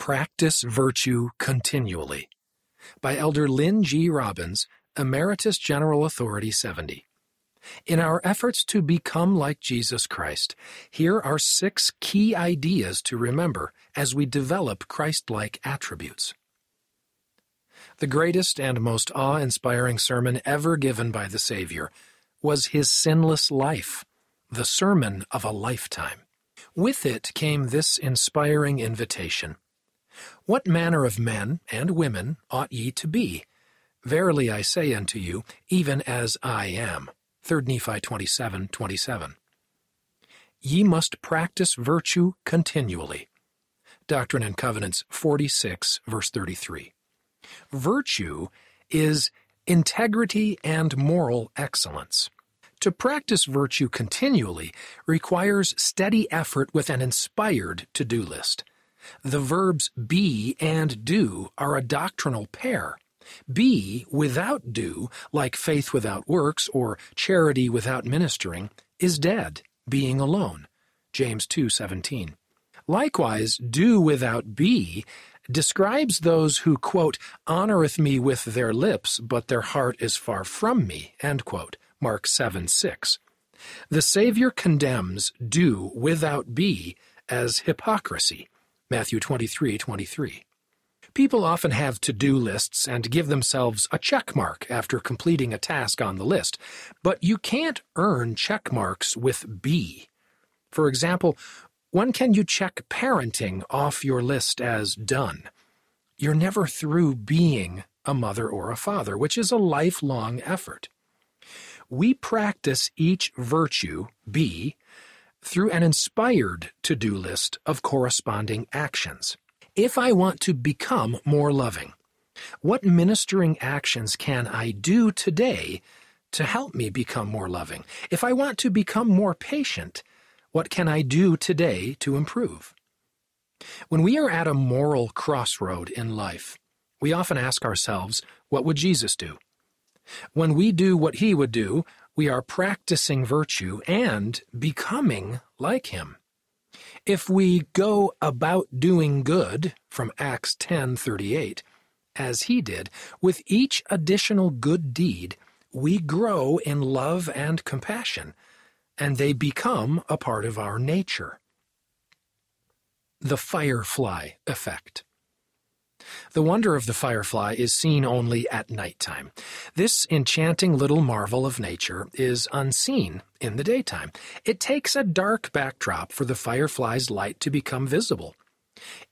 Practice Virtue Continually by Elder Lynn G. Robbins, Emeritus General Authority 70. In our efforts to become like Jesus Christ, here are six key ideas to remember as we develop Christ like attributes. The greatest and most awe inspiring sermon ever given by the Savior was his sinless life, the sermon of a lifetime. With it came this inspiring invitation what manner of men and women ought ye to be? Verily I say unto you, even as I am. 3 Nephi 27 27. Ye must practice virtue continually. Doctrine and Covenants 46, verse 33. Virtue is integrity and moral excellence. To practice virtue continually requires steady effort with an inspired to do list. The verbs be and do are a doctrinal pair. Be without do, like faith without works or charity without ministering, is dead, being alone. James 2:17. Likewise, do without be describes those who quote honoreth me with their lips, but their heart is far from me. End quote. Mark 7 6. The Savior condemns do without be as hypocrisy. Matthew 23 23. People often have to do lists and give themselves a check mark after completing a task on the list, but you can't earn check marks with be. For example, when can you check parenting off your list as done? You're never through being a mother or a father, which is a lifelong effort. We practice each virtue, be, through an inspired to do list of corresponding actions. If I want to become more loving, what ministering actions can I do today to help me become more loving? If I want to become more patient, what can I do today to improve? When we are at a moral crossroad in life, we often ask ourselves, what would Jesus do? When we do what he would do, we are practicing virtue and becoming like him. If we go about doing good from Acts 10:38 as he did, with each additional good deed we grow in love and compassion, and they become a part of our nature. The firefly effect. The wonder of the firefly is seen only at night time. This enchanting little marvel of nature is unseen in the daytime. It takes a dark backdrop for the firefly's light to become visible.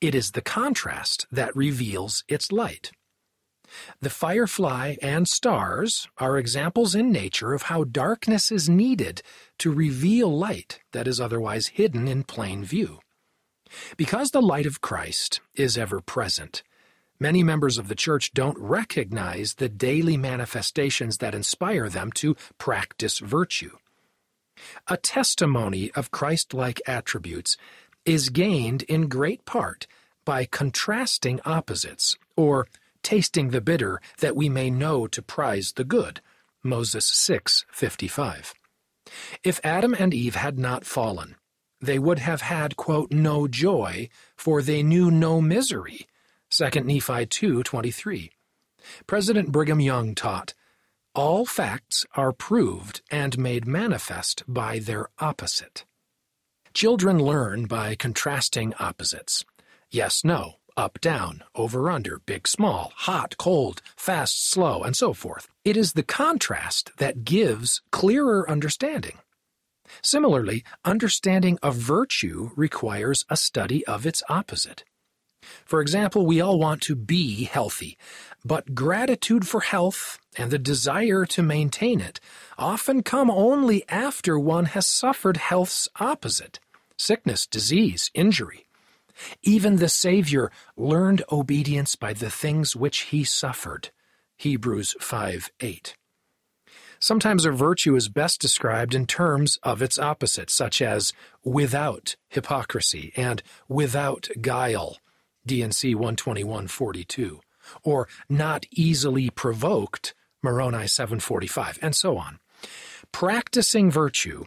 It is the contrast that reveals its light. The firefly and stars are examples in nature of how darkness is needed to reveal light that is otherwise hidden in plain view. Because the light of Christ is ever present, Many members of the church don't recognize the daily manifestations that inspire them to practice virtue. A testimony of Christ like attributes is gained in great part by contrasting opposites, or tasting the bitter that we may know to prize the good. Moses 6:55. If Adam and Eve had not fallen, they would have had, quote, no joy, for they knew no misery 2 Nephi 2:23. President Brigham Young taught, "All facts are proved and made manifest by their opposite." Children learn by contrasting opposites. Yes, no, up, down, over, under, big, small, hot, cold, fast, slow, and so forth. It is the contrast that gives clearer understanding. Similarly, understanding of virtue requires a study of its opposite. For example, we all want to be healthy, but gratitude for health and the desire to maintain it often come only after one has suffered health's opposite sickness, disease, injury. Even the Savior learned obedience by the things which he suffered. Hebrews 5 8. Sometimes a virtue is best described in terms of its opposite, such as without hypocrisy and without guile, D&C 121.42, or not easily provoked, Moroni 745, and so on. Practicing virtue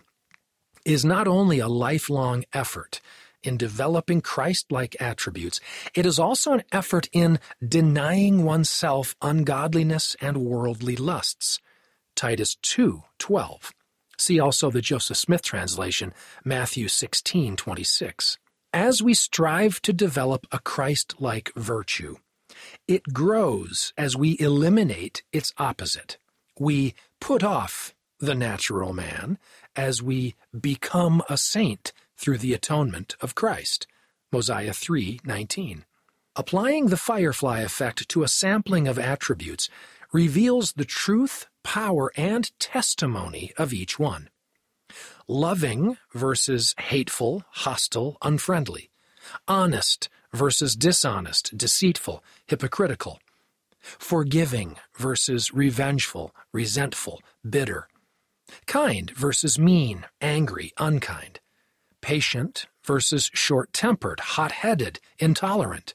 is not only a lifelong effort, in developing Christ like attributes, it is also an effort in denying oneself ungodliness and worldly lusts. Titus 2:12. See also the Joseph Smith translation, Matthew 16:26. As we strive to develop a Christ-like virtue, it grows as we eliminate its opposite. We put off the natural man as we become a saint through the atonement of Christ. Mosiah 3:19. Applying the firefly effect to a sampling of attributes reveals the truth, power, and testimony of each one. Loving versus hateful, hostile, unfriendly. Honest versus dishonest, deceitful, hypocritical. Forgiving versus revengeful, resentful, bitter. Kind versus mean, angry, unkind patient versus short tempered, hot headed, intolerant,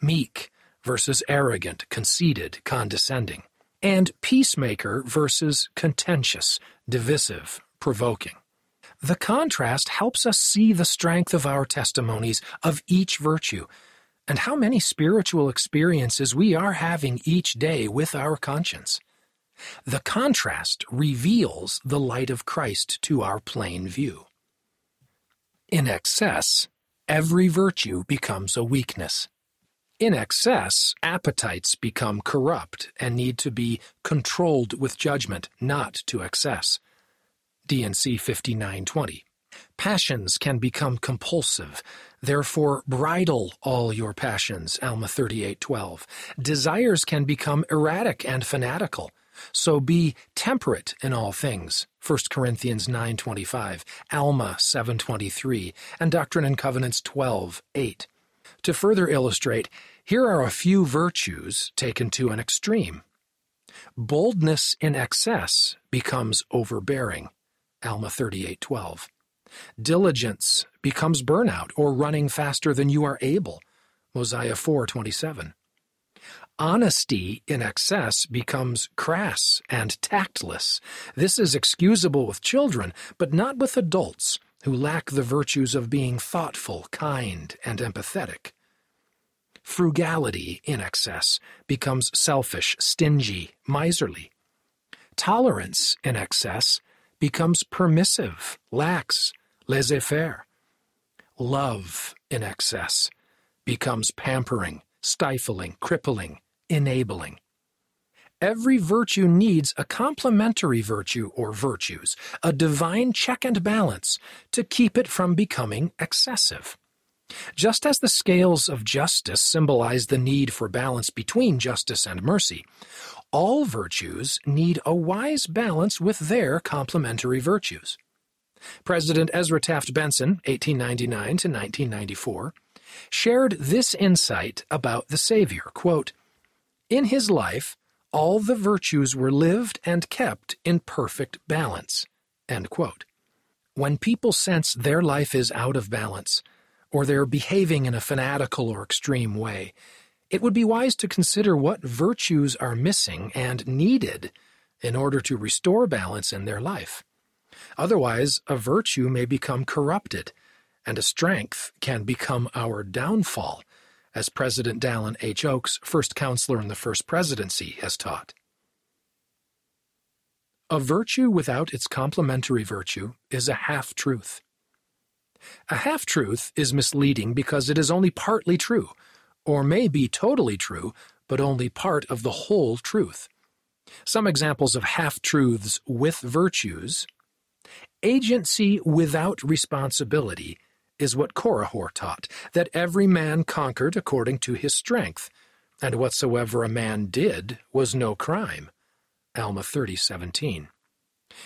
meek versus arrogant, conceited, condescending, and peacemaker versus contentious, divisive, provoking. The contrast helps us see the strength of our testimonies of each virtue and how many spiritual experiences we are having each day with our conscience. The contrast reveals the light of Christ to our plain view. In excess, every virtue becomes a weakness. In excess, appetites become corrupt and need to be controlled with judgment, not to excess. D&C 5920. Passions can become compulsive. Therefore, bridle all your passions, Alma 38:12. Desires can become erratic and fanatical. So be temperate in all things. 1 Corinthians 9:25, Alma 7:23, and Doctrine and Covenants 12:8. To further illustrate, here are a few virtues taken to an extreme. Boldness in excess becomes overbearing. Alma 38:12. Diligence becomes burnout or running faster than you are able. Mosiah 4:27. Honesty in excess becomes crass and tactless. This is excusable with children, but not with adults who lack the virtues of being thoughtful, kind, and empathetic. Frugality in excess becomes selfish, stingy, miserly. Tolerance in excess becomes permissive, lax, laissez faire. Love in excess becomes pampering, stifling, crippling, enabling. Every virtue needs a complementary virtue or virtues, a divine check and balance to keep it from becoming excessive. Just as the scales of justice symbolize the need for balance between justice and mercy, all virtues need a wise balance with their complementary virtues. President Ezra Taft Benson, 1899 to 1994, shared this insight about the Savior. Quote, in his life, all the virtues were lived and kept in perfect balance. When people sense their life is out of balance, or they're behaving in a fanatical or extreme way, it would be wise to consider what virtues are missing and needed in order to restore balance in their life. Otherwise, a virtue may become corrupted, and a strength can become our downfall as President Dallin H. Oaks, first counselor in the first presidency, has taught. A virtue without its complementary virtue is a half truth. A half truth is misleading because it is only partly true, or may be totally true, but only part of the whole truth. Some examples of half truths with virtues agency without responsibility is what Korihor taught, that every man conquered according to his strength, and whatsoever a man did was no crime. Alma 30:17.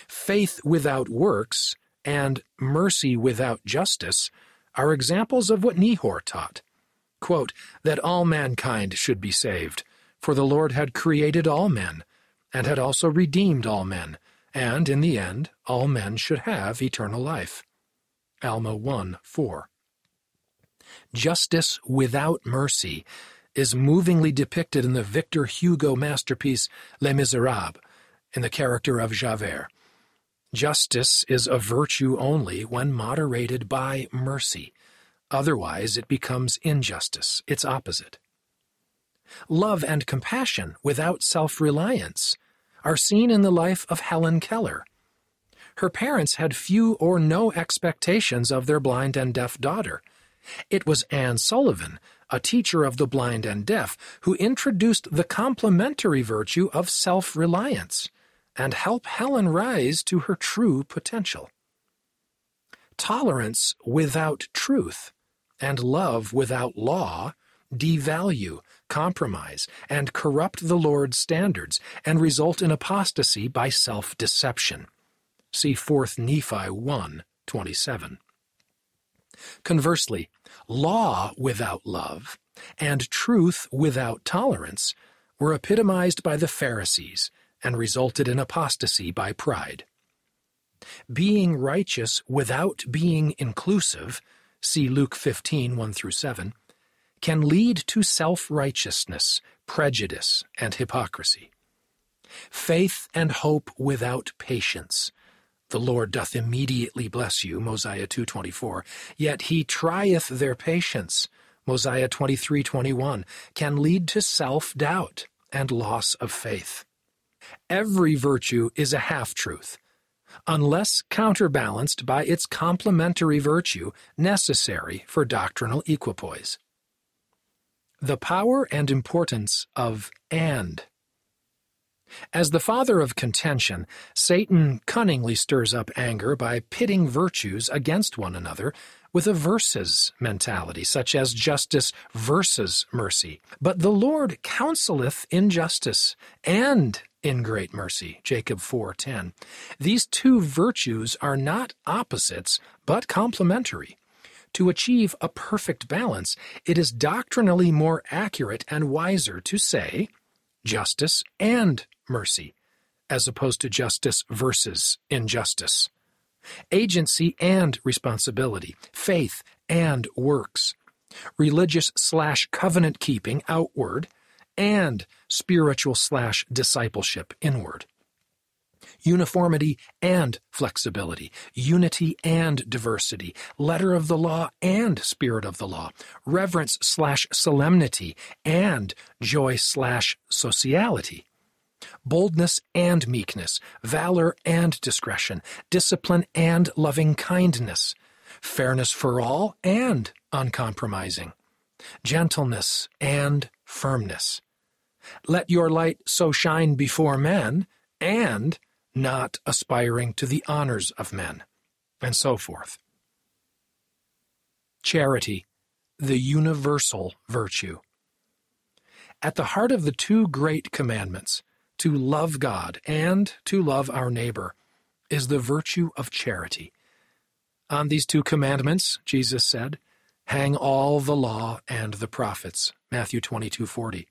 Faith without works and mercy without justice are examples of what Nehor taught. Quote, that all mankind should be saved, for the Lord had created all men, and had also redeemed all men, and in the end all men should have eternal life. Alma 1 4. Justice without mercy is movingly depicted in the Victor Hugo masterpiece Les Miserables in the character of Javert. Justice is a virtue only when moderated by mercy. Otherwise, it becomes injustice, its opposite. Love and compassion without self reliance are seen in the life of Helen Keller. Her parents had few or no expectations of their blind and deaf daughter. It was Anne Sullivan, a teacher of the blind and deaf, who introduced the complementary virtue of self reliance and help Helen rise to her true potential. Tolerance without truth and love without law devalue, compromise, and corrupt the Lord's standards and result in apostasy by self deception. See 4 Nephi 1 27. Conversely, law without love and truth without tolerance were epitomized by the Pharisees and resulted in apostasy by pride. Being righteous without being inclusive, see Luke 15 1 through 7, can lead to self righteousness, prejudice, and hypocrisy. Faith and hope without patience. The Lord doth immediately bless you, Mosiah 2.24, yet he trieth their patience, Mosiah 23.21, can lead to self-doubt and loss of faith. Every virtue is a half-truth, unless counterbalanced by its complementary virtue necessary for doctrinal equipoise. The power and importance of and. As the father of contention, Satan cunningly stirs up anger by pitting virtues against one another with a versus mentality, such as justice versus mercy. But the Lord counseleth in justice and in great mercy. Jacob 4:10. These two virtues are not opposites, but complementary. To achieve a perfect balance, it is doctrinally more accurate and wiser to say justice and mercy, as opposed to justice versus injustice. Agency and responsibility, faith and works, religious slash covenant keeping outward, and spiritual slash discipleship inward. Uniformity and flexibility, unity and diversity, letter of the law and spirit of the law, reverence slash solemnity and joy slash sociality, boldness and meekness, valor and discretion, discipline and loving kindness, fairness for all and uncompromising, gentleness and firmness. Let your light so shine before men and not aspiring to the honors of men, and so forth. Charity, the universal virtue. At the heart of the two great commandments, to love God and to love our neighbor, is the virtue of charity. On these two commandments, Jesus said, hang all the law and the prophets. Matthew 22:40.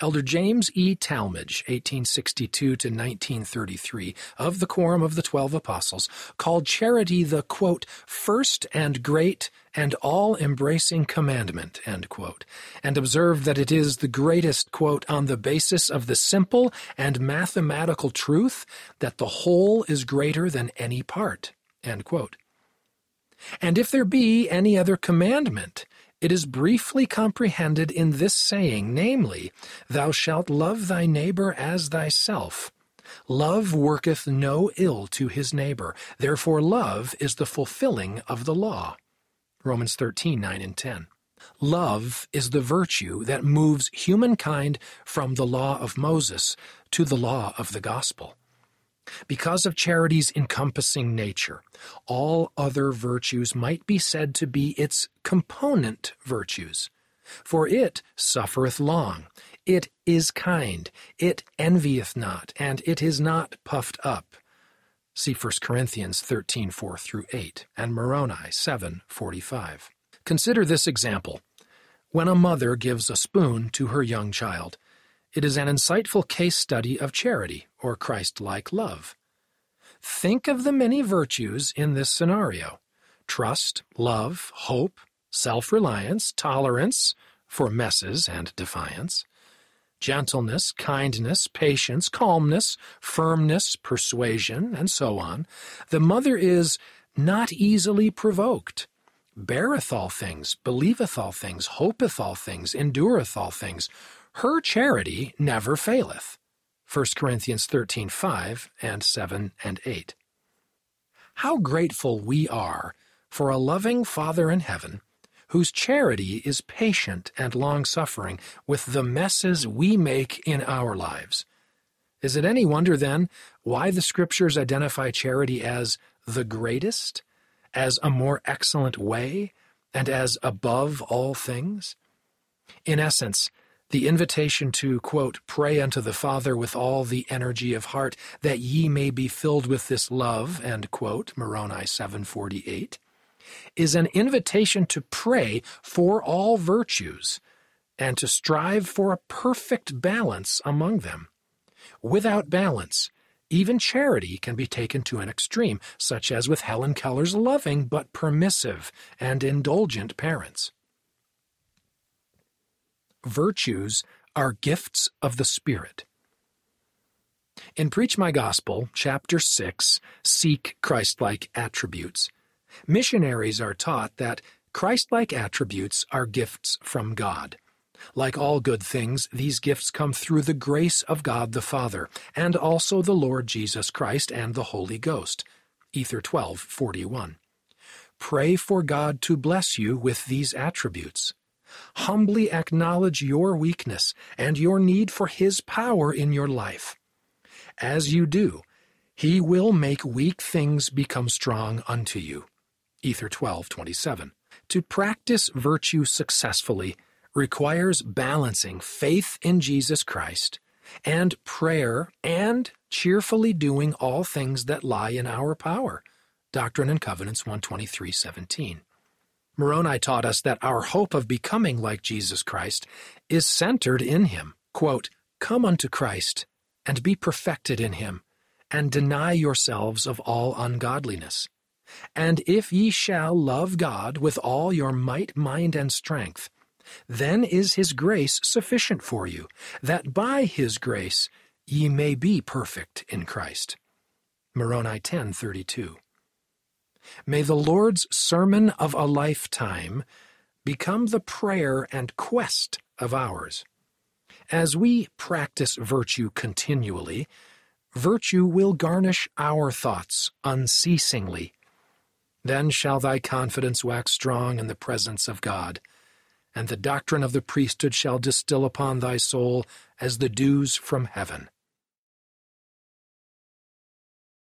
Elder James E. Talmage, 1862 to 1933, of the Quorum of the Twelve Apostles, called charity the, quote, first and great and all-embracing commandment, quote, and observed that it is the greatest, quote, on the basis of the simple and mathematical truth that the whole is greater than any part, And if there be any other commandment, it is briefly comprehended in this saying, namely, Thou shalt love thy neighbor as thyself. Love worketh no ill to his neighbor, therefore love is the fulfilling of the law. Romans 13, 9 and 10. Love is the virtue that moves humankind from the law of Moses to the law of the gospel. Because of charity's encompassing nature, all other virtues might be said to be its component virtues. For it suffereth long, it is kind, it envieth not, and it is not puffed up. See 1 Corinthians 13 4 through 8 and Moroni 7 45. Consider this example. When a mother gives a spoon to her young child, it is an insightful case study of charity, or Christ like love. Think of the many virtues in this scenario trust, love, hope, self reliance, tolerance for messes and defiance, gentleness, kindness, patience, calmness, firmness, persuasion, and so on. The mother is not easily provoked, beareth all things, believeth all things, hopeth all things, endureth all things. Her charity never faileth. 1 Corinthians 13 5 and 7 and 8. How grateful we are for a loving Father in heaven whose charity is patient and long suffering with the messes we make in our lives. Is it any wonder, then, why the Scriptures identify charity as the greatest, as a more excellent way, and as above all things? In essence, the invitation to, quote, pray unto the Father with all the energy of heart, that ye may be filled with this love, end quote, Moroni 748, is an invitation to pray for all virtues and to strive for a perfect balance among them. Without balance, even charity can be taken to an extreme, such as with Helen Keller's loving but permissive and indulgent parents. Virtues are gifts of the Spirit. In Preach My Gospel, Chapter 6, Seek Christlike Attributes, Missionaries are taught that Christ-like attributes are gifts from God. Like all good things, these gifts come through the grace of God the Father, and also the Lord Jesus Christ and the Holy Ghost. Ether 12:41. Pray for God to bless you with these attributes. Humbly acknowledge your weakness and your need for His power in your life. As you do, He will make weak things become strong unto you. Ether 12:27. To practice virtue successfully requires balancing faith in Jesus Christ and prayer and cheerfully doing all things that lie in our power. Doctrine and Covenants 123:17. Moroni taught us that our hope of becoming like Jesus Christ is centered in him. Quote, Come unto Christ and be perfected in him, and deny yourselves of all ungodliness. And if ye shall love God with all your might, mind, and strength, then is his grace sufficient for you, that by his grace ye may be perfect in Christ. Moroni 10:32. May the Lord's sermon of a lifetime become the prayer and quest of ours. As we practice virtue continually, virtue will garnish our thoughts unceasingly then shall thy confidence wax strong in the presence of God, and the doctrine of the priesthood shall distill upon thy soul as the dews from heaven.